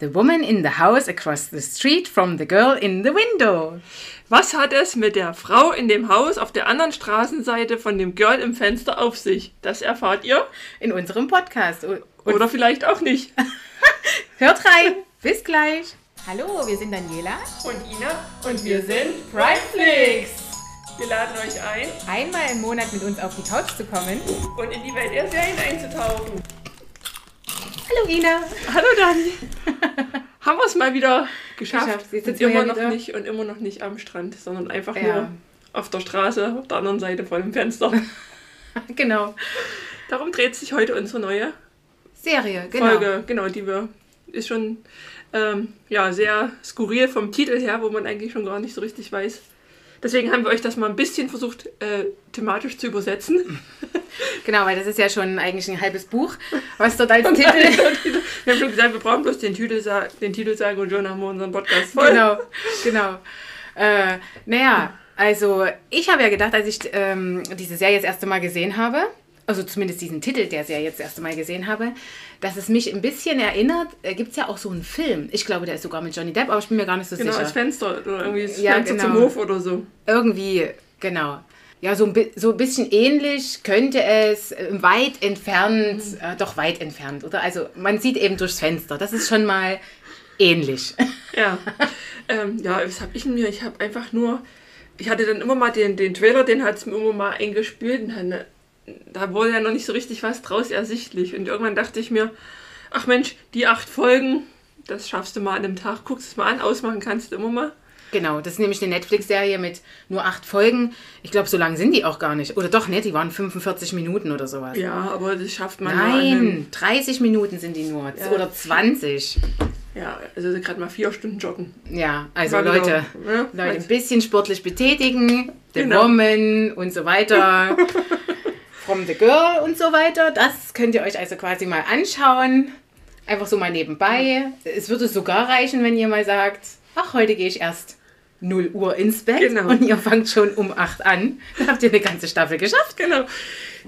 The woman in the house across the street from the girl in the window. Was hat es mit der Frau in dem Haus auf der anderen Straßenseite von dem Girl im Fenster auf sich? Das erfahrt ihr. In unserem Podcast. Und Oder vielleicht auch nicht. hört rein. Bis gleich. Hallo, wir sind Daniela. Und Ina. Und wir sind Primeflix. Wir laden euch ein, Einmal im Monat mit uns auf die Couch zu kommen. und in die Welt der Serien einzutauchen. Hallo Ina. Hallo Dani. Haben wir es mal wieder geschafft. Geschafft. Jetzt Sind immer ja noch wieder. nicht und immer noch nicht am Strand, sondern einfach Ja. nur auf der Straße, auf der anderen Seite von dem Fenster. Genau. Darum dreht sich heute unsere neue Serie, genau. Folge, genau, die wir ist schon ähm, ja sehr skurril vom Titel her, wo man eigentlich schon gar nicht so richtig weiß. Deswegen haben wir euch das mal ein bisschen versucht äh, thematisch zu übersetzen. Genau, weil das ist ja schon eigentlich ein halbes Buch, was dort als Titel. Wir haben schon gesagt, wir brauchen bloß den Titel, den Titel sagen und schon haben wir unseren Podcast voll. genau, genau. Äh, naja, also ich habe ja gedacht, als ich ähm, diese Serie das erste Mal gesehen habe, also zumindest diesen Titel der Serie jetzt das erste Mal gesehen habe, dass es mich ein bisschen erinnert, äh, gibt es ja auch so einen Film. Ich glaube, der ist sogar mit Johnny Depp, aber ich bin mir gar nicht so Genau, sicher. als Fenster oder irgendwie das Ja, Fenster zum genau. Hof oder so. Irgendwie, genau. Ja, so ein, so ein bisschen ähnlich könnte es äh, weit entfernt, äh, doch weit entfernt, oder? Also man sieht eben durchs Fenster. Das ist schon mal ähnlich. Ja. ähm, ja, was habe ich denn mir? Ich habe einfach nur, ich hatte dann immer mal den, den Trailer, den hat es mir immer mal eingespielt und dann, da wurde ja noch nicht so richtig was draus ersichtlich. Und irgendwann dachte ich mir, ach Mensch, die acht Folgen, das schaffst du mal an einem Tag, guckst es mal an, ausmachen kannst du immer mal. Genau, das ist nämlich eine Netflix-Serie mit nur acht Folgen. Ich glaube, so lang sind die auch gar nicht. Oder doch, ne? Die waren 45 Minuten oder sowas. Ja, aber das schafft man Nein, 30 Minuten sind die nur. Ja. Oder 20. ja, also gerade mal vier Stunden joggen. Ja, also War wieder, Leute, ja, Leute, halt. ein bisschen sportlich betätigen, The Genau. Woman und so weiter, From the Girl und so weiter. Das könnt ihr euch also quasi mal anschauen. Einfach so mal nebenbei. Es würde sogar reichen, wenn ihr mal sagt, ach, heute gehe ich erst 0 Uhr ins Bett Genau. und ihr fangt schon um 8 an. Dann habt ihr eine ganze Staffel geschafft. Genau.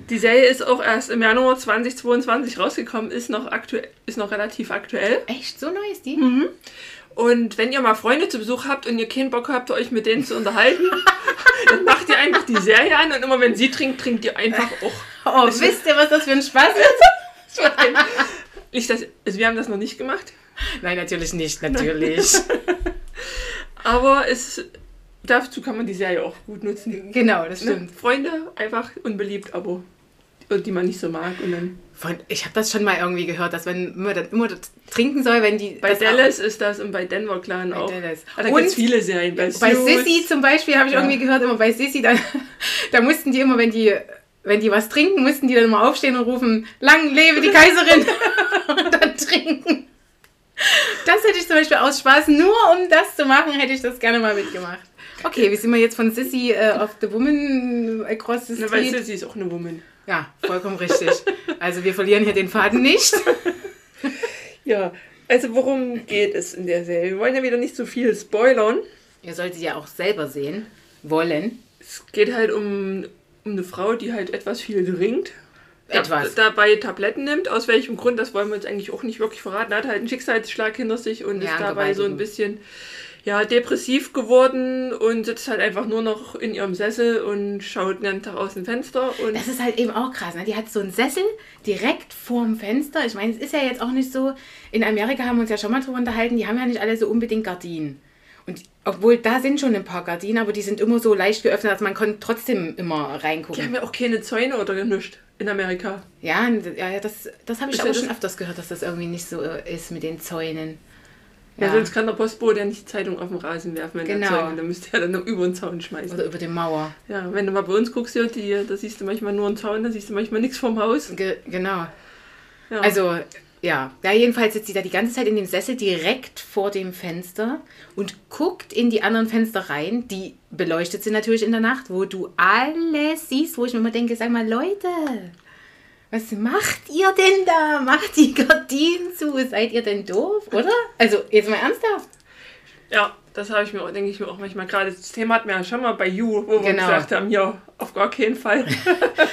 Die Serie ist auch erst im Januar 2022 rausgekommen, ist noch, aktuell, ist noch relativ aktuell. Echt, so neu ist die? Und wenn ihr mal Freunde zu Besuch habt und ihr keinen Bock habt, euch mit denen zu unterhalten, dann macht ihr einfach die Serie an und immer wenn sie trinkt, trinkt ihr einfach auch. Oh, wisst ihr, was das für ein Spaß ist? Nicht, dass, also wir haben das noch nicht gemacht, Nein, natürlich nicht, natürlich. aber es, dazu kann man die Serie auch gut nutzen. genau, das Ne? stimmt. Freunde, einfach unbeliebt, aber die man nicht so mag. Und dann ich habe das schon mal irgendwie gehört, dass wenn man dann immer das trinken soll, wenn die. bei Dallas ist das und bei Denver Clan auch. Dallas. Ah, da Und gibt es viele Serien. Bei, Bei. Sissy zum Beispiel habe ich Ja. irgendwie gehört, immer bei Sissy, da, da mussten die immer, wenn die, wenn die was trinken, mussten die dann immer aufstehen und rufen, lang lebe die Kaiserin und dann trinken. Das hätte ich zum Beispiel aus Spaß, nur um das zu machen, hätte ich das gerne mal mitgemacht. Okay, wie sind wir jetzt von Sissy äh, auf The Woman across the Na, weil street? Sissy ist auch eine Woman. Ja, vollkommen richtig. Also wir verlieren hier den Faden nicht. Ja, also worum geht es in der Serie? Wir wollen ja wieder nicht so viel spoilern. Ihr solltet ja auch selber sehen wollen. Es geht halt um, um eine Frau, die halt etwas viel trinkt. Etwas. Da, dabei Tabletten nimmt. Aus welchem Grund, das wollen wir uns eigentlich auch nicht wirklich verraten. Hat halt einen Schicksalsschlag hinter sich und Ja, ist dabei so ein bisschen ja, depressiv geworden und sitzt halt einfach nur noch in ihrem Sessel und schaut den ganzen Tag aus dem Fenster. Und Das ist halt eben auch krass. Ne? Die hat so einen Sessel direkt vorm Fenster. Ich meine, es ist ja jetzt auch nicht so. In Amerika haben wir uns ja schon mal drüber unterhalten, die haben ja nicht alle so unbedingt Gardinen. Und obwohl da sind schon ein paar Gardinen, aber die sind immer so leicht geöffnet, dass man konnte trotzdem immer die reingucken. haben ja auch keine Zäune oder nichts in Amerika. Ja, ja, das, das habe ich Ist ja schon öfters gehört, dass das irgendwie nicht so äh, ist mit den Zäunen. Ja. Ja. sonst kann der Postbote ja nicht die Zeitung auf den Rasen werfen, wenn Genau. er. Dann müsste er dann noch über den Zaun schmeißen. Oder über die Mauer. Ja, wenn du mal bei uns guckst, ja, die, da siehst du manchmal nur einen Zaun, da siehst du manchmal nichts vom Haus. Ge genau. Ja. Also, ja. Ja, jedenfalls sitzt sie da die ganze Zeit in dem Sessel direkt vor dem Fenster und guckt in die anderen Fenster rein. Die beleuchtet sie natürlich in der Nacht, wo du alles siehst, wo ich mir immer denke, sag mal, Leute, was macht ihr denn da? Macht die Gardinen zu. Seid ihr denn doof, oder? Also, jetzt mal ernsthaft. Ja, das habe ich mir, denke ich mir auch manchmal gerade. Das Thema hatten wir ja schon mal bei You, wo wir Genau. gesagt haben, ja, auf gar keinen Fall.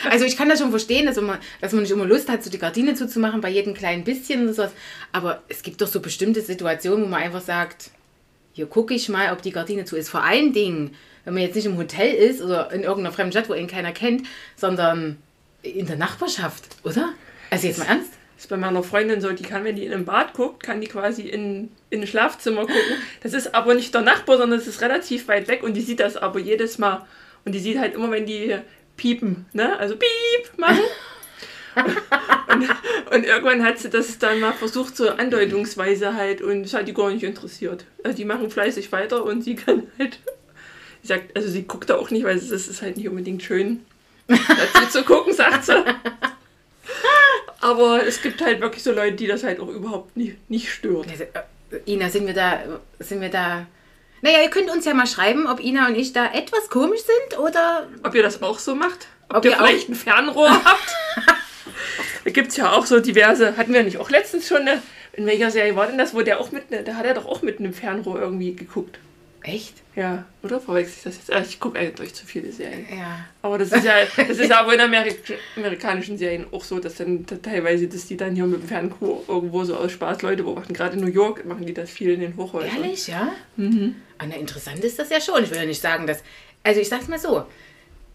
Also ich kann das schon verstehen, dass, immer, dass man nicht immer Lust hat, so die Gardine zuzumachen bei jedem kleinen bisschen oder sowas. Aber es gibt doch so bestimmte Situationen, wo man einfach sagt, hier gucke ich mal, ob die Gardine zu ist. Vor allen Dingen, wenn man jetzt nicht im Hotel ist oder in irgendeiner fremden Stadt, wo ihn keiner kennt, sondern in der Nachbarschaft, oder? Also jetzt mal ernst? Das ist bei meiner Freundin so, die kann, wenn die in ein Bad guckt, kann die quasi in, in ein Schlafzimmer gucken. Das ist aber nicht der Nachbar, sondern es ist relativ weit weg und die sieht das aber jedes Mal. Und die sieht halt immer, wenn die piepen, ne? Also piep machen. und, und irgendwann hat sie das dann mal versucht, so andeutungsweise halt, und das hat die gar nicht interessiert. Also die machen fleißig weiter und sie kann halt. Sie sagt, also sie guckt da auch nicht, weil es ist, es ist halt nicht unbedingt schön, dazu zu gucken, sie. Aber es gibt halt wirklich so Leute, die das halt auch überhaupt nicht, nicht stört. Äh, Ina, sind wir da, sind wir da... Naja, ihr könnt uns ja mal schreiben, ob Ina und ich da etwas komisch sind oder... Ob ihr das auch so macht? Ob, Ob ihr ihr auch- vielleicht ein Fernrohr habt? da gibt es ja auch so diverse. Hatten wir nicht auch letztens schon eine. In welcher Serie war denn das, wo der auch mit. Ne, da hat er doch auch mit einem Fernrohr irgendwie geguckt. Echt? Ja, oder verwechsel ich das jetzt? Ah, Ich gucke eigentlich zu viele Serien. Ja. Aber das ist ja, das ist aber in Amerik amerikanischen Serien auch so, dass dann da teilweise, dass die dann hier mit dem Fernrohr irgendwo so aus Spaß Leute beobachten. Gerade in New York machen die das viel in den Hochhäusern. Ehrlich, ja? Mhm. Ah, na, interessant ist das ja schon. Ich will ja nicht sagen, dass. Also, ich sag's mal so: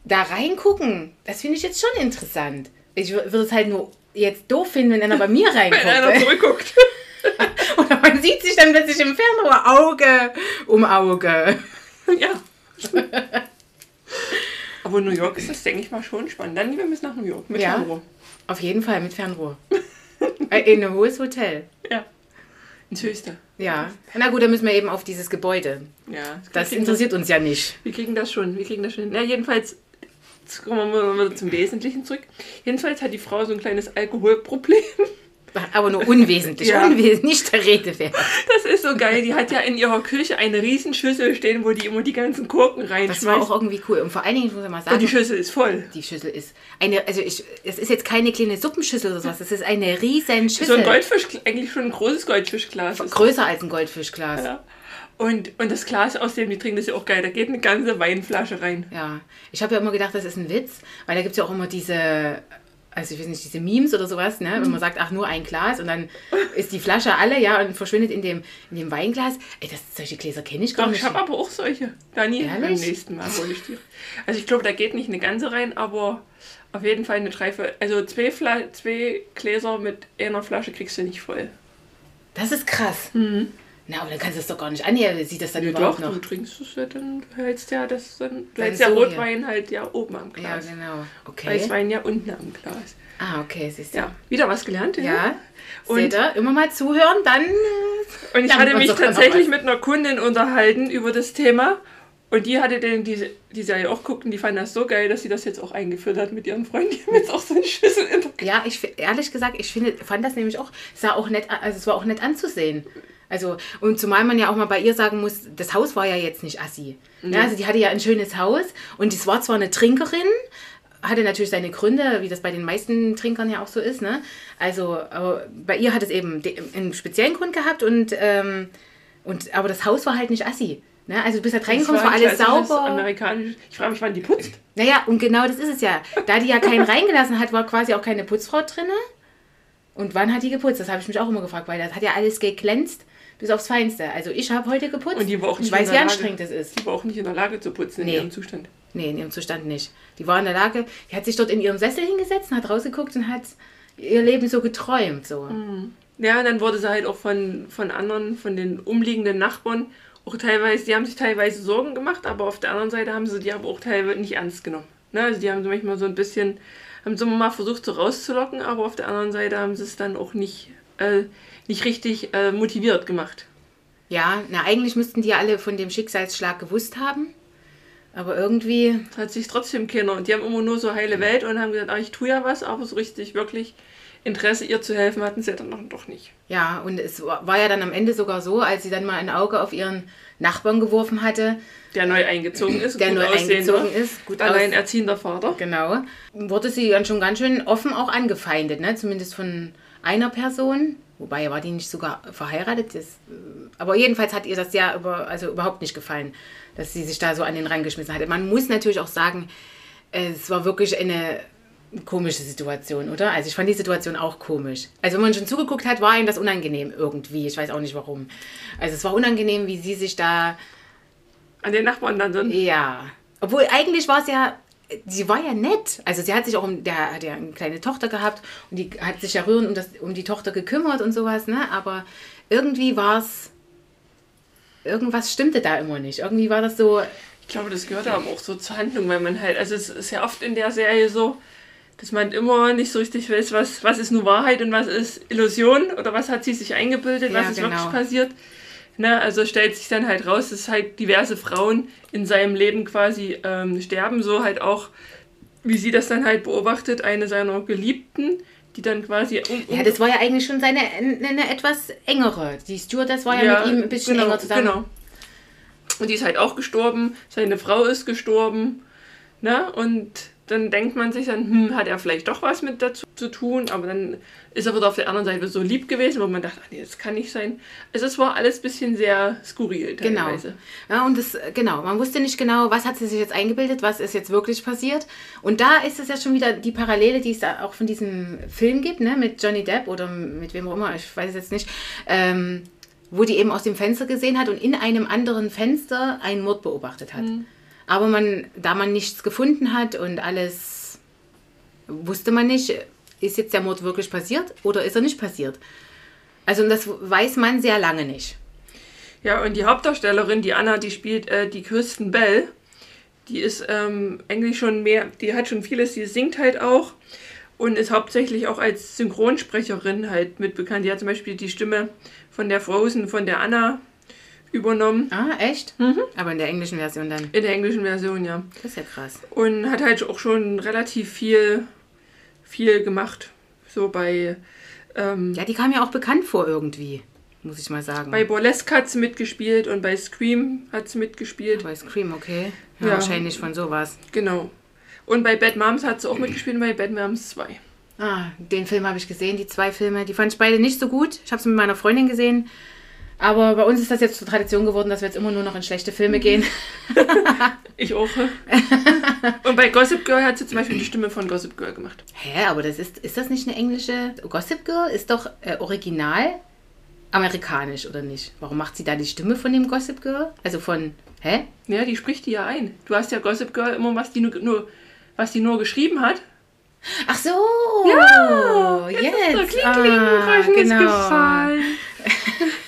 Da reingucken, das finde ich jetzt schon interessant. Ich wür- würde es halt nur jetzt doof finden, wenn einer bei mir Wenn einer reinguckt. zurückguckt. Oder man sieht sich dann plötzlich im Fernrohr Auge um Auge. ja. Aber New York ist das, denke ich mal, schon spannend. Dann lieber bis nach New York mit Ja. Fernrohr. Auf jeden Fall mit Fernrohr. Äh, In ein hohes Hotel. Ja. Ins Höchste. Ja. Na gut, dann müssen wir eben auf dieses Gebäude. Ja. Das wir kriegen interessiert uns ja nicht. Wir kriegen das schon. Wir kriegen das schon. Ja, jedenfalls. Jetzt kommen wir mal zum Wesentlichen zurück. Jedenfalls hat die Frau so ein kleines Alkoholproblem. Aber nur unwesentlich. Ja. Unwesentlich, nicht der Rede wert. Das ist so geil. Die hat ja in ihrer Küche eine Riesenschüssel stehen, wo die immer die ganzen Gurken Das war reinschmeißt. auch irgendwie cool. Und vor allen Dingen, ich muss ja mal sagen, Und die Schüssel ist voll. Die Schüssel ist eine, also ich, es ist jetzt keine kleine Suppenschüssel oder sowas, es ist eine riesen Schüssel. So ein Goldfisch, eigentlich schon ein großes Goldfischglas. Größer als ein Goldfischglas. Ja. Ja. Und, und das Glas, aus dem die trinken, das ist ja auch geil. Da geht eine ganze Weinflasche rein. Ich habe ja immer gedacht, das ist ein Witz, weil da gibt es ja auch immer diese, also ich weiß nicht, diese Memes oder sowas, ne? wenn man sagt, ach, nur ein Glas und dann ist die Flasche alle, ja, und verschwindet in dem, in dem Weinglas. Ey, das, solche Gläser kenne ich gar Doch, nicht. ich habe aber auch solche. Dani, beim Ehrlich? nächsten Mal hole ich dir. Also ich glaube, da geht nicht eine ganze rein, aber auf jeden Fall eine Dreife. Also zwei, Fla zwei Gläser mit einer Flasche kriegst du nicht voll. Das ist krass. Na, aber dann kannst du es doch gar nicht anhören. Sieht das dann Ja, überhaupt doch, noch? du trinkst es ja dann, du hältst ja das dann, du Dann hältst ja Rotwein halt ja oben am Ja, Glas. genau. Okay. Weißwein ja unten am Glas. Ah, okay, siehst du. Ja, wieder was gelernt. Ja. Und- Seht ihr, immer mal zuhören, dann. äh, Und ich Dann hatte mich tatsächlich mit einer Kundin unterhalten über das Thema. Und die hatte den, die, die Serie auch guckt und die fand das so geil, dass sie das jetzt auch eingeführt hat mit ihren Freunden. Die haben jetzt auch so eine Schüssel in der Ja, ich ehrlich gesagt, ich finde, fand das nämlich auch, sah auch nett, also es war auch nett anzusehen. Also, und zumal man ja auch mal bei ihr sagen muss, das Haus war ja jetzt nicht assi. Ja, also die hatte ja ein schönes Haus und es war zwar eine Trinkerin, hatte natürlich seine Gründe, wie das bei den meisten Trinkern ja auch so ist, ne? Also, bei ihr hat es eben einen speziellen Grund gehabt und, ähm, und aber das Haus war halt nicht assi. Ne? Also du bist halt reingekommen, es war alles klassisches sauber. Amerikanisch. Ich frage mich, wann die putzt. Naja, und genau das ist es ja. Da die ja keinen reingelassen hat, war quasi auch keine Putzfrau drinne. Und wann hat die geputzt? Das habe ich mich auch immer gefragt, weil das hat ja alles geglänzt bis aufs Feinste. Also ich habe heute geputzt. Und die war auch nicht ich weiß, in wie der Lage. anstrengend das ist. Die war auch nicht in der Lage zu putzen in Nee. ihrem Zustand. Nee, in ihrem Zustand nicht. Die war in der Lage, die hat sich dort in ihrem Sessel hingesetzt und hat rausgeguckt und hat ihr Leben so geträumt. So. Ja, und dann wurde sie halt auch von, von anderen, von den umliegenden Nachbarn auch teilweise, die haben sich teilweise Sorgen gemacht, aber auf der anderen Seite haben sie die aber auch teilweise nicht ernst genommen. Ne? Also die haben sie manchmal so ein bisschen, haben sie mal versucht so rauszulocken, aber auf der anderen Seite haben sie es dann auch nicht, äh, nicht richtig äh, motiviert gemacht. Ja, na eigentlich müssten die alle von dem Schicksalsschlag gewusst haben. Aber irgendwie, Hat sich trotzdem keiner. Und die haben immer nur so heile Welt und haben gesagt, ah, ich tue ja was, aber so richtig wirklich Interesse, ihr zu helfen, hatten sie dann noch, doch nicht. ja, und es war ja dann am Ende sogar so, als sie dann mal ein Auge auf ihren Nachbarn geworfen hatte, Der neu eingezogen ist, der neu eingezogen ist, gut alleinerziehender Vater. Genau. Wurde sie dann schon ganz schön offen auch angefeindet, ne? Zumindest von einer Person. Wobei war die nicht sogar verheiratet? Das, Aber jedenfalls hat ihr das ja über, also überhaupt nicht gefallen, dass sie sich da so an den Rand geschmissen hatte. Man muss natürlich auch sagen, es war wirklich eine komische Situation, oder? Also ich fand die Situation auch komisch. Also wenn man schon zugeguckt hat, war ihm das unangenehm irgendwie. Ich weiß auch nicht warum. Also es war unangenehm, wie sie sich da... An den Nachbarn dann sind. Ja. Obwohl eigentlich war es ja sie war ja nett. Also sie hat sich auch um, der hat ja eine kleine Tochter gehabt und die hat sich ja rührend um, das, um die Tochter gekümmert und sowas, ne? Aber irgendwie war es, irgendwas stimmte da immer nicht. Irgendwie war das so. Ich glaube, das gehört aber auch so zur Handlung, weil man halt, also es ist ja oft in der Serie so, dass man immer nicht so richtig weiß, was, was ist nur Wahrheit und was ist Illusion oder was hat sie sich eingebildet, ja, was ist genau. wirklich passiert. Ne, also stellt sich dann halt raus, dass halt diverse Frauen in seinem Leben quasi ähm, sterben, so halt auch, wie sie das dann halt beobachtet, eine seiner Geliebten, die dann quasi um, um Ja, das war ja eigentlich schon seine eine etwas engere. Die Stewardess war ja, ja mit ihm ein bisschen genau, enger zusammen. Genau. Und die ist halt auch gestorben, seine Frau ist gestorben, ne? Und dann denkt man sich dann, hm, hat er vielleicht doch was mit dazu zu tun, aber dann ist er wieder auf der anderen Seite so lieb gewesen, wo man dachte, ach nee, das kann nicht sein. Also es war alles ein bisschen sehr skurril genau. teilweise. Genau. Ja, und das, genau, man wusste nicht genau, was hat sie sich jetzt eingebildet, was ist jetzt wirklich passiert. Und da ist es ja schon wieder die Parallele, die es da auch von diesem Film gibt, ne, mit Johnny Depp oder mit wem auch immer, ich weiß es jetzt nicht, ähm, wo die eben aus dem Fenster gesehen hat und in einem anderen Fenster einen Mord beobachtet hat. Mhm. Aber man, da man nichts gefunden hat und alles wusste man nicht, ist jetzt der Mord wirklich passiert oder ist er nicht passiert. Also das weiß man sehr lange nicht. Ja, und die Hauptdarstellerin, die Anna, die spielt äh, die Kirsten Bell. Die ist ähm, eigentlich schon mehr, die hat schon vieles, die singt halt auch und ist hauptsächlich auch als Synchronsprecherin halt mit. Die hat zum Beispiel die Stimme von der Frozen, von der Anna übernommen. Ah, echt? Mhm. Aber in der englischen Version dann? In der englischen Version, ja. Das ist ja krass. Und hat halt auch schon relativ viel, viel gemacht. So bei. Ähm, ja, die kam ja auch bekannt vor irgendwie, muss ich mal sagen. Bei Burlesque hat sie mitgespielt und bei Scream hat sie mitgespielt. Ja, bei Scream, okay. Ja, ja, wahrscheinlich von sowas. Genau. Und bei Bad Moms hat sie auch mitgespielt bei Bad Moms 2. Ah, den Film habe ich gesehen, die zwei Filme. Die fand ich beide nicht so gut. Ich habe sie mit meiner Freundin gesehen. Aber bei uns ist das jetzt zur Tradition geworden, dass wir jetzt immer nur noch in schlechte Filme gehen. ich auch. Und bei Gossip Girl hat sie zum Beispiel die Stimme von Gossip Girl gemacht. Hä, aber das ist, ist das nicht eine englische. Gossip Girl ist doch äh, original amerikanisch, oder nicht? Warum macht sie da die Stimme von dem Gossip Girl? Also von. Hä? Ja, die spricht die ja ein. Du hast ja Gossip Girl immer, was die nur, nur was die nur geschrieben hat. Ach so! Ja! Jetzt, jetzt. ist der Kling, ah, genau. gefallen.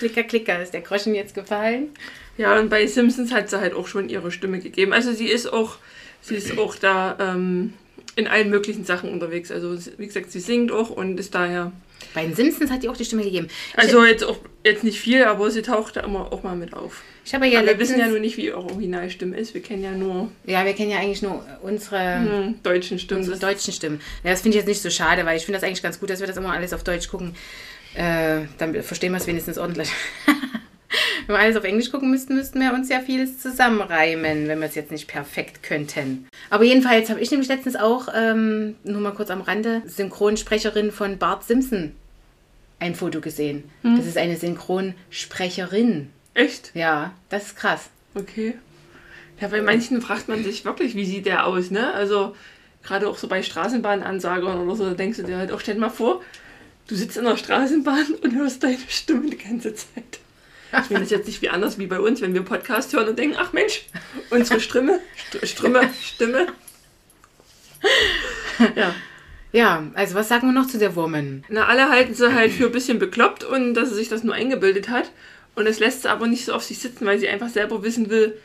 Klicker, klicker, ist der Groschen jetzt gefallen? Ja, und bei Simpsons hat sie halt auch schon ihre Stimme gegeben. Also sie ist auch, sie ist auch da ähm, in allen möglichen Sachen unterwegs. Also wie gesagt, sie singt auch und ist daher. Bei den Simpsons hat die auch die Stimme gegeben. Also jetzt auch jetzt nicht viel, aber sie taucht da immer auch mal mit auf. Ich habe ja aber wir wissen ja nur nicht, wie ihre Originalstimme ist. Wir kennen ja nur. Ja, wir kennen ja eigentlich nur unsere hm, deutschen Stimmen. Unsere deutschen Stimmen. Ja, das finde ich jetzt nicht so schade, weil ich finde das eigentlich ganz gut, dass wir das immer alles auf Deutsch gucken. Äh, dann verstehen wir es wenigstens ordentlich. wenn wir alles auf Englisch gucken müssten, müssten wir uns ja vieles zusammenreimen, wenn wir es jetzt nicht perfekt könnten. Aber jedenfalls habe ich nämlich letztens auch, ähm, nur mal kurz am Rande, Synchronsprecherin von Bart Simpson ein Foto gesehen. Hm. Das ist eine Synchronsprecherin. Echt? Ja, das ist krass. Okay. Ja, bei manchen fragt man sich wirklich, wie sieht der aus, ne? Also, gerade auch so bei Straßenbahnansagern oder so, da denkst du dir halt auch, stell dir mal vor, du sitzt in der Straßenbahn und hörst deine Stimme die ganze Zeit. Ich meine, das ist jetzt nicht wie anders wie bei uns, wenn wir Podcast hören und denken, ach Mensch, unsere Stimme, St Stimme, Stimme. Ja. Ja, also was sagen wir noch zu der Woman? Na, alle halten sie halt für ein bisschen bekloppt und dass sie sich das nur eingebildet hat. Und es lässt sie aber nicht so auf sich sitzen, weil sie einfach selber wissen will,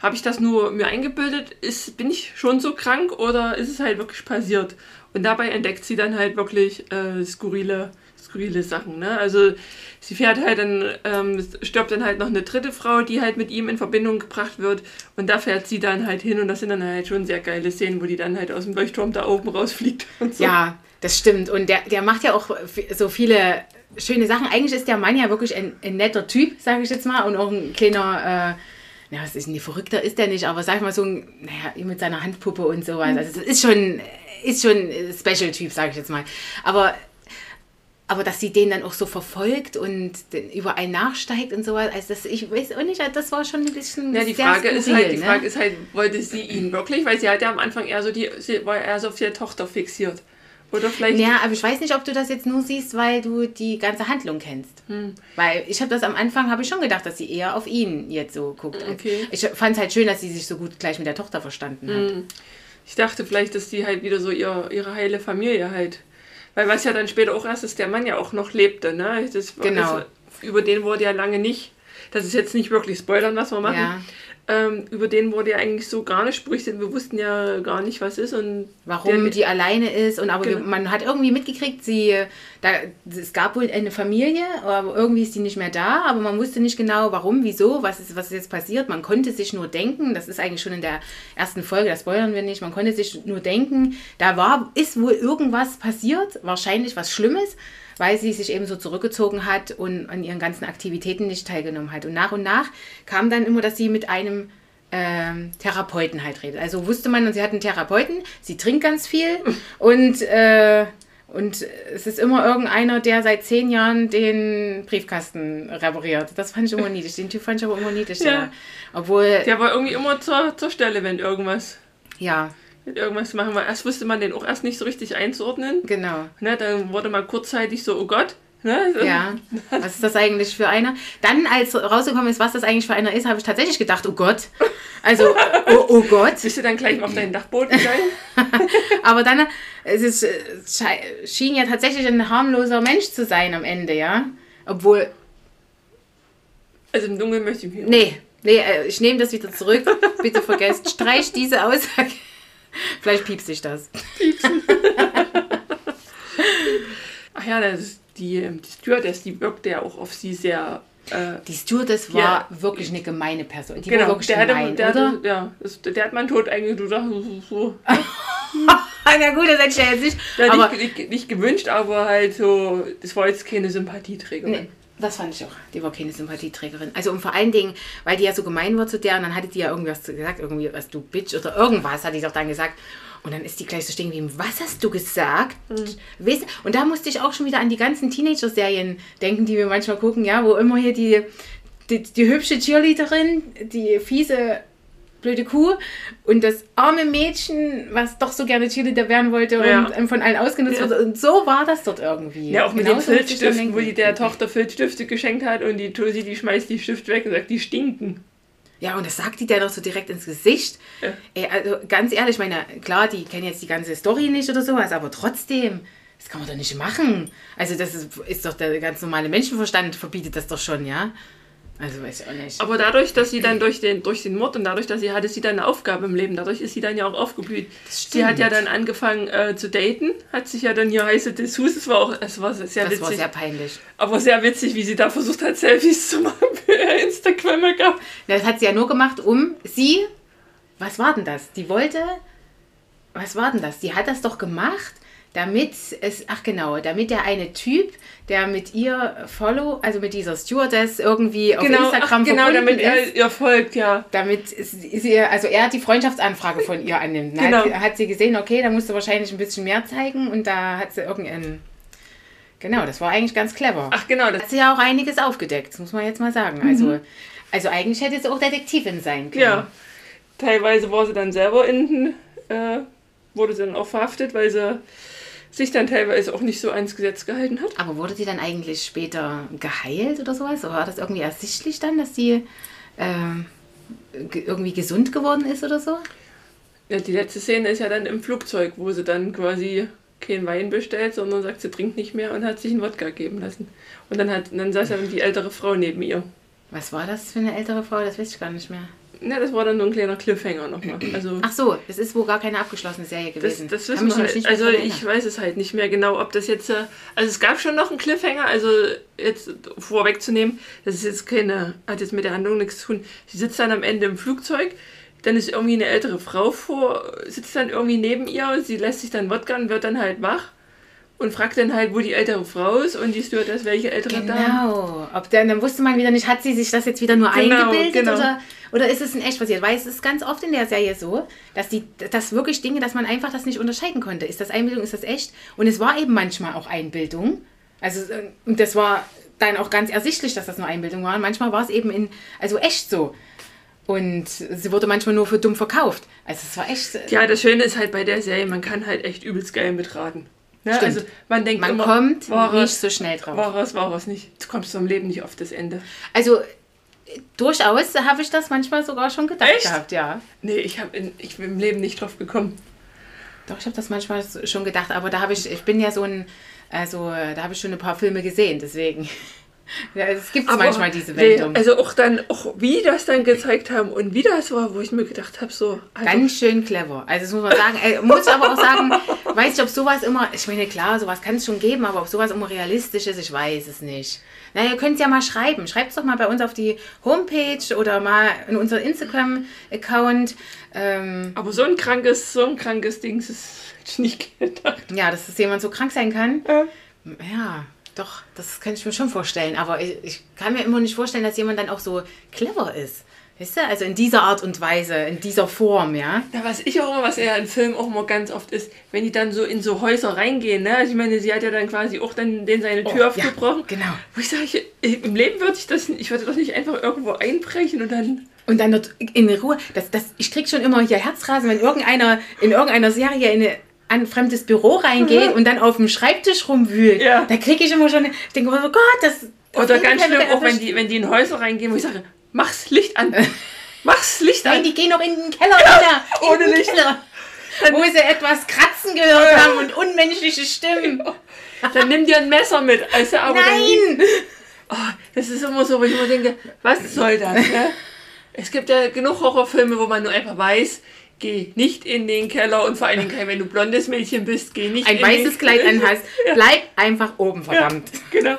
habe ich das nur mir eingebildet? Ist, bin ich schon so krank oder ist es halt wirklich passiert? Und dabei entdeckt sie dann halt wirklich äh, skurrile, skurrile Sachen. Ne? Also sie fährt halt dann, ähm, stirbt dann halt noch eine dritte Frau, die halt mit ihm in Verbindung gebracht wird. Und da fährt sie dann halt hin und das sind dann halt schon sehr geile Szenen, wo die dann halt aus dem Leuchtturm da oben rausfliegt und so. Ja, das stimmt. Und der, der macht ja auch so viele schöne Sachen. Eigentlich ist der Mann ja wirklich ein, ein netter Typ, sage ich jetzt mal, und auch ein kleiner. Äh, na, was ist denn, verrückter ist der nicht, aber sag mal so, naja, mit seiner Handpuppe und sowas. Also, das ist schon, ist schon Special-Typ, sage ich jetzt mal. Aber aber dass sie den dann auch so verfolgt und überall nachsteigt und sowas, also das, ich weiß auch nicht, das war schon ein bisschen Ja, die sehr Frage ist skurril, halt, die ne? Frage ist halt, wollte sie ihn wirklich, weil sie hat ja am Anfang eher so die, sie war eher so auf ihre Tochter fixiert. Oder vielleicht. Ja, aber ich weiß nicht, ob du das jetzt nur siehst, weil du die ganze Handlung kennst. Hm. Weil ich habe das am Anfang, habe ich schon gedacht, dass sie eher auf ihn jetzt so guckt. Okay. Ich fand es halt schön, dass sie sich so gut gleich mit der Tochter verstanden hat. Ich dachte vielleicht, dass die halt wieder so ihr, ihre heile Familie halt. Weil was ja dann später auch erst ist, der Mann ja auch noch lebte, ne? Das Genau. Das, über den wurde ja lange nicht. Das ist jetzt nicht wirklich Spoilern, was wir machen. Ja. Ähm, über den wurde ja eigentlich so gar nicht spricht. Wir wussten ja gar nicht, was ist und Warum der, die alleine ist und aber Genau. man hat irgendwie mitgekriegt, sie da es gab wohl eine Familie, aber irgendwie ist die nicht mehr da, aber man wusste nicht genau, warum, wieso, was ist was ist jetzt passiert. Man konnte sich nur denken, das ist eigentlich schon in der ersten Folge, das spoilern wir nicht. Man konnte sich nur denken, da war ist wohl irgendwas passiert, wahrscheinlich was Schlimmes. Weil sie sich eben so zurückgezogen hat und an ihren ganzen Aktivitäten nicht teilgenommen hat. Und nach und nach kam dann immer, dass sie mit einem ähm, Therapeuten halt redet. Also wusste man, sie hat einen Therapeuten, sie trinkt ganz viel und, äh, und es ist immer irgendeiner, der seit zehn Jahren den Briefkasten repariert. Das fand ich immer niedlich. Den Typ fand ich aber immer niedlich. Ja. Ja. Obwohl, der war irgendwie immer zur, zur Stelle, wenn irgendwas, ja, irgendwas machen war. Erst wusste man den auch erst nicht so richtig einzuordnen. genau. Ne, dann wurde mal kurzzeitig so, oh Gott. Ne? Ja, was ist das eigentlich für einer? Dann, als rausgekommen ist, was das eigentlich für einer ist, habe ich tatsächlich gedacht, oh Gott. Also, oh, oh Gott. Bist du dann gleich mal auf deinen Dachboden gegangen? Aber dann, es ist, schei- schien ja tatsächlich ein harmloser Mensch zu sein am Ende, ja. Obwohl, Also im Dunkeln möchte ich mich. nee, nee, äh, ich nehme das wieder zurück. Bitte vergesst, streich diese Aussage. Vielleicht piepst sich das. Ach ja, das ist die, ähm, die Stewardess, die wirkte ja auch auf sie sehr. Äh, Die Stewardess war Ja. wirklich eine gemeine Person. Die war genau, wirklich der, gemein, hatte, der, oder? hatte, ja, das, der hat tot eigentlich gedacht, so. Na gut, das hätte ich ja jetzt nicht. Ja, aber nicht, nicht, nicht gewünscht, aber halt so, das war jetzt keine Sympathieträgerin. Nee, das fand ich auch. Die war keine Sympathieträgerin. Also und vor allen Dingen, weil die ja so gemein war zu der und dann hatte die ja irgendwas gesagt, irgendwie was du Bitch oder irgendwas hatte ich doch dann gesagt. Und dann ist die gleich so stehen geblieben, was hast du gesagt? Weißt, und da musste ich auch schon wieder an die ganzen Teenager-Serien denken, die wir manchmal gucken, ja, wo immer hier die, die, die hübsche Cheerleaderin, die fiese blöde Kuh und das arme Mädchen, was doch so gerne Cheerleader werden wollte Ja. und ähm, von allen ausgenutzt Ja. wurde. Und so war das dort irgendwie. Ja, auch mit Genauso den Filzstiften, wo die der Tochter Filzstifte geschenkt hat und die Tosi, die schmeißt die Stift weg und sagt, die stinken. Ja, und das sagt die der doch so direkt ins Gesicht. Ja. Ey, also ganz ehrlich, ich meine, klar, die kennen jetzt die ganze Story nicht oder sowas, aber trotzdem, das kann man doch nicht machen. Also das ist, ist doch der ganz normale Menschenverstand, verbietet das doch schon, ja? Also weiß ich auch nicht. Aber dadurch, dass sie dann durch den, durch den Mord und dadurch, dass sie hatte sie dann eine Aufgabe im Leben, dadurch ist sie dann ja auch aufgeblüht. Das Sie hat ja dann angefangen äh, zu daten, hat sich ja dann hier heiße Dessous, es war auch, es war sehr das witzig. war sehr peinlich. aber sehr witzig, wie sie da versucht hat, Selfies zu machen für ihr Instagram-Account. Das hat sie ja nur gemacht, um sie, was war denn das? Die wollte, was war denn das? Die hat das doch gemacht, damit es, ach genau, damit der eine Typ, der mit ihr Follow, also mit dieser Stewardess irgendwie auf Genau, Instagram ach, genau, damit er ihr folgt, ja. damit sie, also er die Freundschaftsanfrage von ihr annimmt. Dann Genau. hat, hat sie gesehen, okay, da musst du wahrscheinlich ein bisschen mehr zeigen und da hat sie irgendein, genau, das war eigentlich ganz clever. Ach genau, das, Hat sie ja auch einiges aufgedeckt, das muss man jetzt mal sagen. Also, also eigentlich hätte sie auch Detektivin sein können. Mhm. ja. Teilweise war sie dann selber in, äh, wurde sie dann auch verhaftet, weil sie sich dann teilweise auch nicht so ans Gesetz gehalten hat. Aber wurde die dann eigentlich später geheilt oder sowas? Oder war das irgendwie ersichtlich dann, dass sie ähm, ge- irgendwie gesund geworden ist oder so? Ja, die letzte Szene ist ja dann im Flugzeug, wo sie dann quasi keinen Wein bestellt, sondern sagt, sie trinkt nicht mehr und hat sich einen Wodka geben lassen. Und dann, hat, dann saß ja die ältere Frau neben ihr. Was war das für eine ältere Frau? Das weiß ich gar nicht mehr. Na, das war dann nur ein kleiner Cliffhanger nochmal. Also, Ach so, es ist wohl gar keine abgeschlossene Serie das, gewesen. das Kann wissen wir halt. nicht Also, ich weiß es halt nicht mehr genau, ob das jetzt. äh, Also, es gab schon noch einen Cliffhanger, also jetzt vorwegzunehmen, das ist jetzt keine. hat jetzt mit der Handlung nichts zu tun. Sie sitzt dann am Ende im Flugzeug. Dann ist irgendwie eine ältere Frau vor, sitzt dann irgendwie neben ihr, sie lässt sich dann Wodka und wird dann halt wach und fragt dann halt, wo die ältere Frau ist und die Stewardess, welche ältere Dame. Genau. Ob dann, dann wusste man wieder nicht, hat sie sich das jetzt wieder nur Genau, eingebildet genau. oder, oder ist es in echt passiert? Weil es ist ganz oft in der Serie so, dass die, dass wirklich Dinge, dass man einfach das nicht unterscheiden konnte. Ist das Einbildung, ist das echt? Und es war eben manchmal auch Einbildung. Also, äh, und das war dann auch ganz ersichtlich, dass das nur Einbildung war. Und manchmal war es eben in, also echt so. Und sie wurde manchmal nur für dumm verkauft. Also es war echt. äh, Ja, das Schöne ist halt bei der Serie, man kann halt echt übelst geil mitraten. Ne? Also man denkt Man immer, kommt war nicht so schnell drauf. war es, war es nicht. Du kommst zum Leben nicht auf das Ende. Also durchaus habe ich das manchmal sogar schon gedacht Echt? gehabt, ja. Nee, ich, hab in, ich bin im Leben nicht drauf gekommen. Doch, ich habe das manchmal schon gedacht, aber da habe ich, ich bin ja so ein, also da habe ich schon ein paar Filme gesehen, deswegen. Ja, es gibt manchmal diese nee, Wendung. also auch dann, auch wie das dann gezeigt haben und wie das war, wo ich mir gedacht habe, so, also, Ganz schön clever. Also das muss man sagen. Äh, muss ich aber auch sagen, weiß ich, ob sowas immer, ich meine, klar, sowas kann es schon geben, aber ob sowas immer realistisch ist, ich weiß es nicht. Na, ihr könnt es ja mal schreiben. Schreibt es doch mal bei uns auf die Homepage oder mal in unseren Instagram-Account. Ähm, aber so ein krankes, so ein krankes Ding, das ich nicht gedacht. ja, dass es jemand so krank sein kann. Ja. Ja, doch, das kann ich mir schon vorstellen. Aber ich, ich kann mir immer nicht vorstellen, dass jemand dann auch so clever ist. Weißt du? Also in dieser Art und Weise, in dieser Form, ja. Na, was ich auch immer, was ja in Filmen auch immer ganz oft ist, wenn die dann so in so Häuser reingehen, ne? Also ich meine, sie hat ja dann quasi auch dann den seine Tür Oh, ja, aufgebrochen. genau. Wo ich sage, im Leben würde ich das, ich würde doch nicht einfach irgendwo einbrechen und dann. Und dann dort in Ruhe, das, das, ich krieg schon immer hier Herzrasen, wenn irgendeiner in irgendeiner Serie in eine- ein fremdes Büro reingeht und dann auf dem Schreibtisch rumwühlt. Ja. Da kriege ich immer schon, ich denke immer so, Gott, das... das Oder ganz schlimm, auch wenn die, wenn die in Häuser reingehen, wo ich sage, mach's Licht an. Mach's Licht Nein, an. die gehen noch in den Keller runter. in ohne Licht. Keller, wo sie etwas kratzen gehört haben und unmenschliche Stimmen. Dann nimm dir ein Messer mit. Also, aber Dann, Nein! oh, das ist immer so, wo ich immer denke, was soll das? Ne? Es gibt ja genug Horrorfilme, wo man nur einfach weiß, geh nicht in den Keller und vor allen Dingen, wenn du blondes Mädchen bist, geh nicht Ein in weißes den Kleid anhast, bleib einfach oben, Ja, verdammt. genau.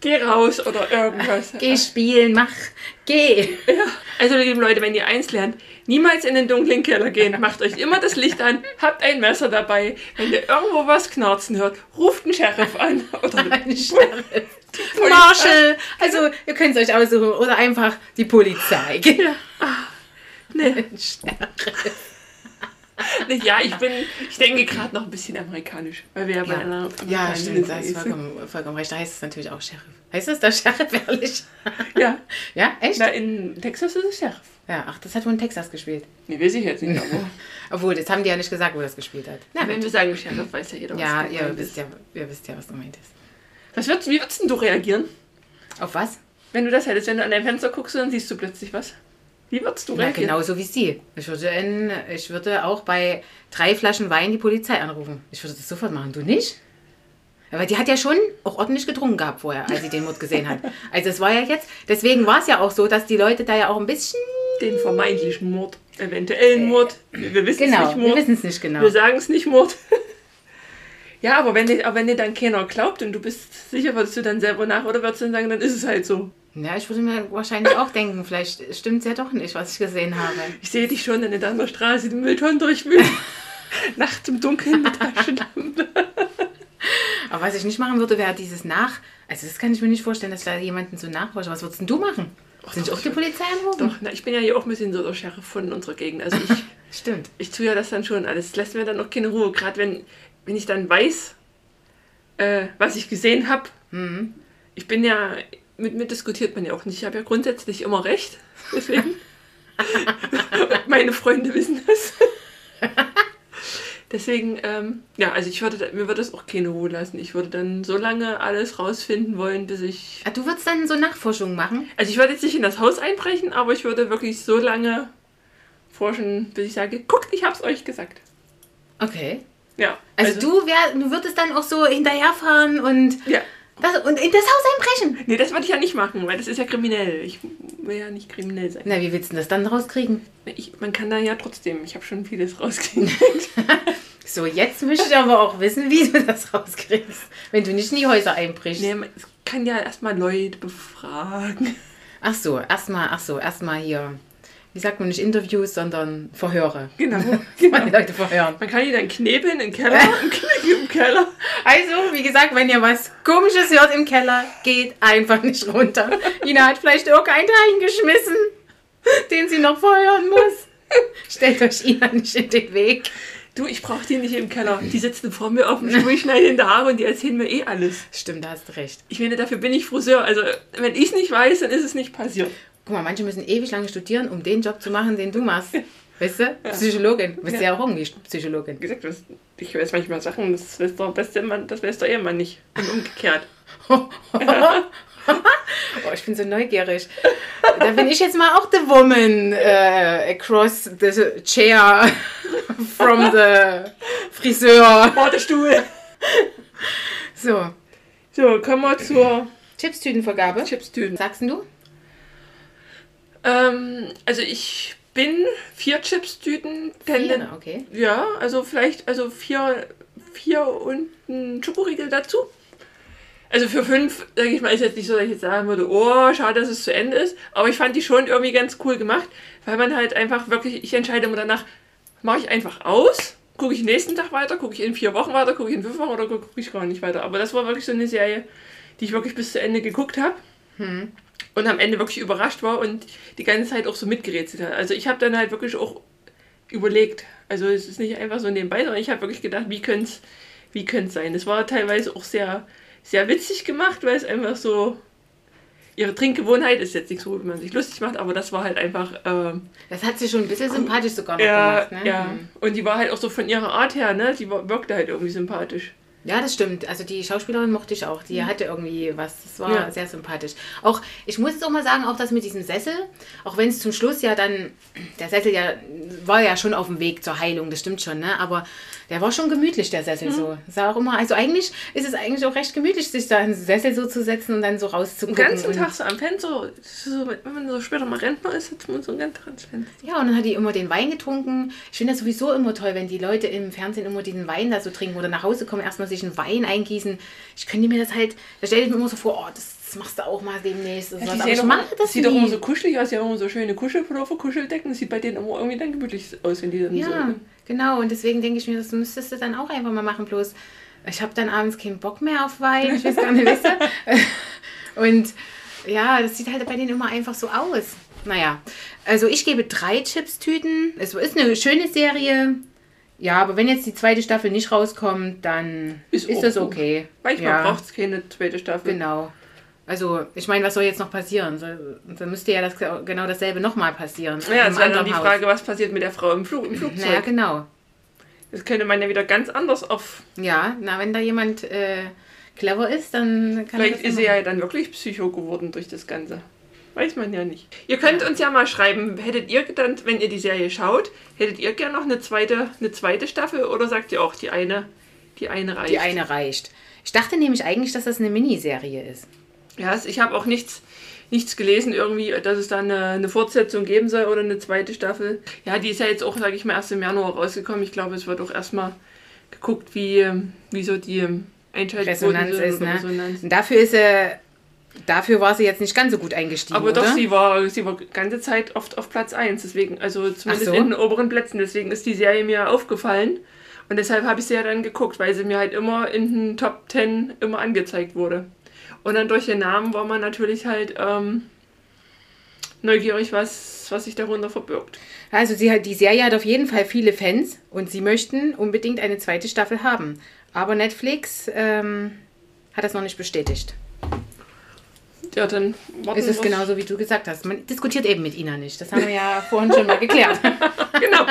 Geh raus oder irgendwas. Geh spielen, mach, geh. Ja. Also, liebe Leute, wenn ihr eins lernt, niemals in den dunklen Keller gehen. Macht euch immer das Licht an, habt ein Messer dabei. Wenn ihr irgendwo was knarzen hört, ruft einen Sheriff an. Oder Ein Sheriff. Marshall. Also, ihr könnt es euch aussuchen. Oder einfach die Polizei. Ja. Nee. Ja, ich bin, ich denke gerade noch ein bisschen amerikanisch, weil wir ja bei Ja. einer Ja, stimmt, da ist vollkommen, vollkommen recht. Da heißt es natürlich auch Sheriff. Heißt es der Sheriff, ehrlich? Ja, Ja, echt? na, in Texas ist es Sheriff. Ja, ach, das hat wohl in Texas gespielt. Nee, weiß ich jetzt nicht, aber Obwohl, das haben die ja nicht gesagt, wo das gespielt hat. Na, wenn wir sagen Sheriff, weiß ja jeder, was ja, ihr wisst ja, ihr wisst ja, was gemeint ist. Was würdest, wie würdest denn du reagieren, Auf was? wenn du das hättest? Wenn du an dein Fenster guckst, dann siehst du plötzlich was. Wie würdest du reagieren? genauso wie sie. Ich würde, in, ich würde auch bei drei Flaschen Wein die Polizei anrufen. Ich würde das sofort machen. Du nicht? Aber die hat ja schon auch ordentlich getrunken gehabt vorher, als sie den Mord gesehen hat. Also es war ja jetzt, deswegen war es ja auch so, dass die Leute da ja auch ein bisschen, Den vermeintlichen Mord, eventuellen Mord. Wir, wir wissen es genau, nicht wir Mord. wissen es nicht genau. Wir sagen es nicht Mord. ja, aber wenn, dir- aber wenn dir dann keiner glaubt und du bist sicher, würdest du dann selber nach oder würdest du dann sagen, dann ist es halt so. Ja, ich würde mir wahrscheinlich auch denken, vielleicht stimmt es ja doch nicht, was ich gesehen habe. Ich sehe dich schon in der Straße die Mülltonnen durchwühlen. Nachts im Dunkeln mit Taschenlampe. Aber was ich nicht machen würde, wäre dieses Nach... Also das kann ich mir nicht vorstellen, dass da jemanden so nachforsche. Was würdest denn du machen? Sind ich auch die Polizei anrufen? Doch, na, ich bin ja hier auch ein bisschen so der Sheriff von unserer Gegend. Also ich, Stimmt. ich tue ja das dann schon alles. Das lässt mir dann auch keine Ruhe. Gerade wenn, wenn ich dann weiß, äh, was ich gesehen habe. Mhm. Ich bin ja, mit mir diskutiert man ja auch nicht. Ich habe ja grundsätzlich immer recht. Deswegen. Meine Freunde wissen das. Deswegen, ähm, ja, also ich würde, mir würde es auch keine Ruhe lassen. Ich würde dann so lange alles rausfinden wollen, bis ich. Ah, du würdest dann so Nachforschungen machen? Also ich würde jetzt nicht in das Haus einbrechen, aber ich würde wirklich so lange forschen, bis ich sage, guckt, ich hab's euch gesagt. Okay. Ja. Also, du, wär, du würdest dann auch so hinterherfahren und, Ja. Das, und in das Haus einbrechen? Nee, das würde ich ja nicht machen, weil das ist ja kriminell. Ich will ja nicht kriminell sein. Na, wie willst du denn das dann rauskriegen? Ich, man kann da ja trotzdem, ich habe schon vieles rausgekriegt. So, jetzt möchte ich aber auch wissen, wie du das rauskriegst, wenn du nicht in die Häuser einbrichst. nee, man kann ja erstmal Leute befragen. Ach so, erstmal, ach so, erstmal hier, wie sagt man nicht Interviews, sondern Verhöre. Genau. Genau. die Leute verhören. Man kann die dann knebeln im Keller, im, Knick im Keller. Also, wie gesagt, wenn ihr was Komisches hört im Keller, geht einfach nicht runter. Ina hat vielleicht irgendeinen reingeschmissen, den sie noch verhören muss. Stellt euch Ina nicht in den Weg. Du, ich brauche die nicht im Keller. Die sitzen vor mir auf dem Stuhl, schneiden in der Haare und die erzählen mir eh alles. Stimmt, da hast du recht. Ich meine, dafür bin ich Friseur. Also, wenn ich es nicht weiß, dann ist es nicht passiert. Guck mal, manche müssen ewig lange studieren, um den Job zu machen, den du machst. Weißt du? Psychologin. Du bist ja, auch irgendwie Psychologin. Wie gesagt, ich weiß manchmal Sachen, das weiß der beste Mann, das weiß der Ehemann nicht. Und umgekehrt. Oh, ich bin so neugierig. Da bin ich jetzt mal auch the woman äh, across the chair from the Friseur. Oh, der Stuhl. So, So, kommen wir zur Chipstütenvergabe. Chipstüten. Sagst du? Ähm, also ich bin vier Chipstüten. Vier, okay. Ja, also vielleicht, also vier, vier und ein Schokoriegel dazu. Also für fünf, sage ich mal, ist jetzt nicht so, dass ich jetzt sagen würde, oh, schade, dass es zu Ende ist. Aber ich fand die schon irgendwie ganz cool gemacht, weil man halt einfach wirklich, ich entscheide immer danach, mache ich einfach aus, gucke ich nächsten Tag weiter, gucke ich in vier Wochen weiter, gucke ich in fünf Wochen oder gucke ich gar nicht weiter. Aber das war wirklich so eine Serie, die ich wirklich bis zu Ende geguckt habe. Und am Ende wirklich überrascht war und die ganze Zeit auch so mitgerätselt hat. Also ich habe dann halt wirklich auch überlegt. Also es ist nicht einfach so nebenbei, sondern ich habe wirklich gedacht, wie könnte es wie könnte sein. Es war teilweise auch sehr, sehr witzig gemacht, weil es einfach so ihre Trinkgewohnheit ist jetzt nicht so, wie man sich lustig macht, aber das war halt einfach ähm, Das hat sie schon ein bisschen sympathisch sogar noch ja, gemacht. Ne? ja. Hm. Und die war halt auch so von ihrer Art her, ne? Die war, wirkte halt irgendwie sympathisch. Ja, das stimmt. Also die Schauspielerin mochte ich auch. Die hatte irgendwie was. Das war Mhm. Ja. sehr sympathisch. Auch, ich muss jetzt auch mal sagen, auch das mit diesem Sessel, auch wenn es zum Schluss ja dann, der Sessel ja, war ja schon auf dem Weg zur Heilung, das stimmt schon, ne? Aber der war schon gemütlich, der Sessel Mhm. so. Sah auch immer, also eigentlich ist es eigentlich auch recht gemütlich, sich da in den Sessel so zu setzen und dann so Den rauszugucken. ganzen und, Tag so am Fenster, so, wenn man so später mal Rentner ist, hat man so einen ganzen Tag ans Fenster. Ja, und dann hat die immer den Wein getrunken. Ich finde das sowieso immer toll, wenn die Leute im Fernsehen immer diesen Wein da so trinken oder nach Hause kommen, erstmal sich einen Wein eingießen. Ich könnte mir das halt, da stelle ich mir immer so vor, oh, das, das machst du auch mal demnächst. Ja, Aber ich mache das sieht doch immer so kuschelig aus, die haben immer so schöne Kuschelpullover, Kuscheldecken. Das sieht bei denen immer irgendwie dann gemütlich aus, wenn die dann Ja, so. genau. Und deswegen denke ich mir, das müsstest du dann auch einfach mal machen. Bloß, ich habe dann abends keinen Bock mehr auf Wein. Ich weiß gar nicht, weißt du? Und ja, das sieht halt bei denen immer einfach so aus. Naja, also ich gebe drei Chips-Tüten. Es ist eine schöne Serie. Ja, aber wenn jetzt die zweite Staffel nicht rauskommt, dann Ist ist, das okay. Manchmal ja, braucht es keine zweite Staffel. Genau. Also, ich meine, was soll jetzt noch passieren? So, Dann müsste ja das, genau dasselbe nochmal passieren. Ja, es wäre dann anderen die Haus. Frage, was passiert mit der Frau im, Flug, im Flugzeug. Naja, genau. Das könnte man ja wieder ganz anders auf. Ja, na, wenn da jemand äh, clever ist, dann kann Vielleicht ist sie ja ja dann wirklich Psycho geworden durch das Ganze. Weiß man ja nicht. Ihr könnt uns ja mal schreiben, hättet ihr dann, wenn ihr die Serie schaut, hättet ihr gerne noch eine zweite, eine zweite Staffel oder sagt ihr auch, die eine, die eine reicht? Die eine reicht. Ich dachte nämlich eigentlich, dass das eine Miniserie ist. Ja, ich habe auch nichts, nichts gelesen irgendwie, dass es da eine, eine Fortsetzung geben soll oder eine zweite Staffel. Ja, die ist ja jetzt auch, sage ich mal, erst im Januar rausgekommen. Ich glaube, es wird auch erstmal geguckt, wie, wie so die Resonanz sind ist, ne? Resonanz. Und dafür ist sie, dafür war sie jetzt nicht ganz so gut eingestiegen, Aber oder? doch, sie war, sie war ganze Zeit oft auf Platz 1, deswegen, also zumindest so. in den oberen Plätzen, deswegen ist die Serie mir aufgefallen. Und deshalb habe ich sie ja dann geguckt, weil sie mir halt immer in den Top 10 immer angezeigt wurde. Und dann durch den Namen war man natürlich halt ähm, neugierig, was, was sich darunter verbirgt. Also sie hat, die Serie hat auf jeden Fall viele Fans und sie möchten unbedingt eine zweite Staffel haben. Aber Netflix ähm, hat das noch nicht bestätigt. Ja, dann warten Es ist wir- genauso, wie du gesagt hast. Man diskutiert eben mit Ina nicht. Das haben wir ja vorhin schon mal geklärt. Genau.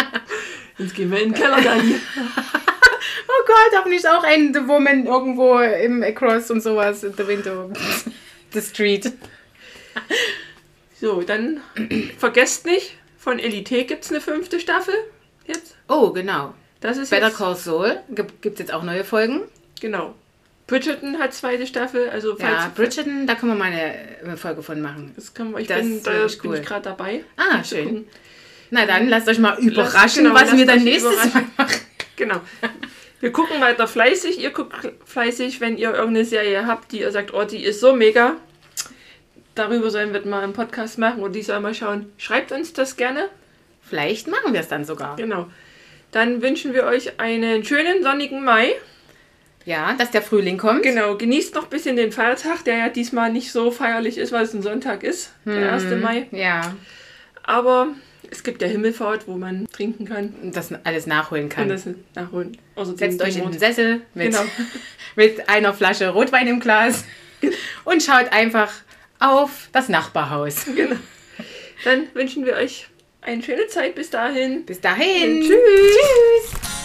Jetzt gehen wir in den Keller, Dani. Oh Gott, hoffentlich auch ein The Woman irgendwo im Across und sowas in the window. The Street. So, dann vergesst nicht, von Elite gibt es eine fünfte Staffel. Jetzt. Oh, genau. Das ist Better jetzt, Call Saul. Gibt es jetzt auch neue Folgen? Genau. Bridgerton hat zweite Staffel, also falls Ja, Bridgerton, da können wir mal eine äh, Folge von machen. das kann man, ich Das bin, da bin cool. ich gerade dabei. Ah, schön. gucken. Na dann, lasst euch mal überraschen, genau, was wir dann nächstes Mal machen. Genau. Wir gucken weiter fleißig. Ihr guckt fleißig, wenn ihr irgendeine Serie habt, die ihr sagt, oh, die ist so mega. Darüber sollen wir mal einen Podcast machen oder die soll mal schauen. Schreibt uns das gerne. Vielleicht machen wir es dann sogar. Genau. Dann wünschen wir euch einen schönen sonnigen Mai. Ja, dass der Frühling kommt. Genau, genießt noch ein bisschen den Feiertag, der ja diesmal nicht so feierlich ist, weil es ein Sonntag ist, der 1. Mai. Ja. Aber es gibt ja Himmelfahrt, wo man trinken kann Und das alles nachholen kann. und das nachholen. Außer Setzt euch in den Sessel mit, Genau. mit einer Flasche Rotwein im Glas und schaut einfach auf das Nachbarhaus. Genau. Dann wünschen wir euch eine schöne Zeit bis dahin. Bis dahin. Tschüss. Tschüss.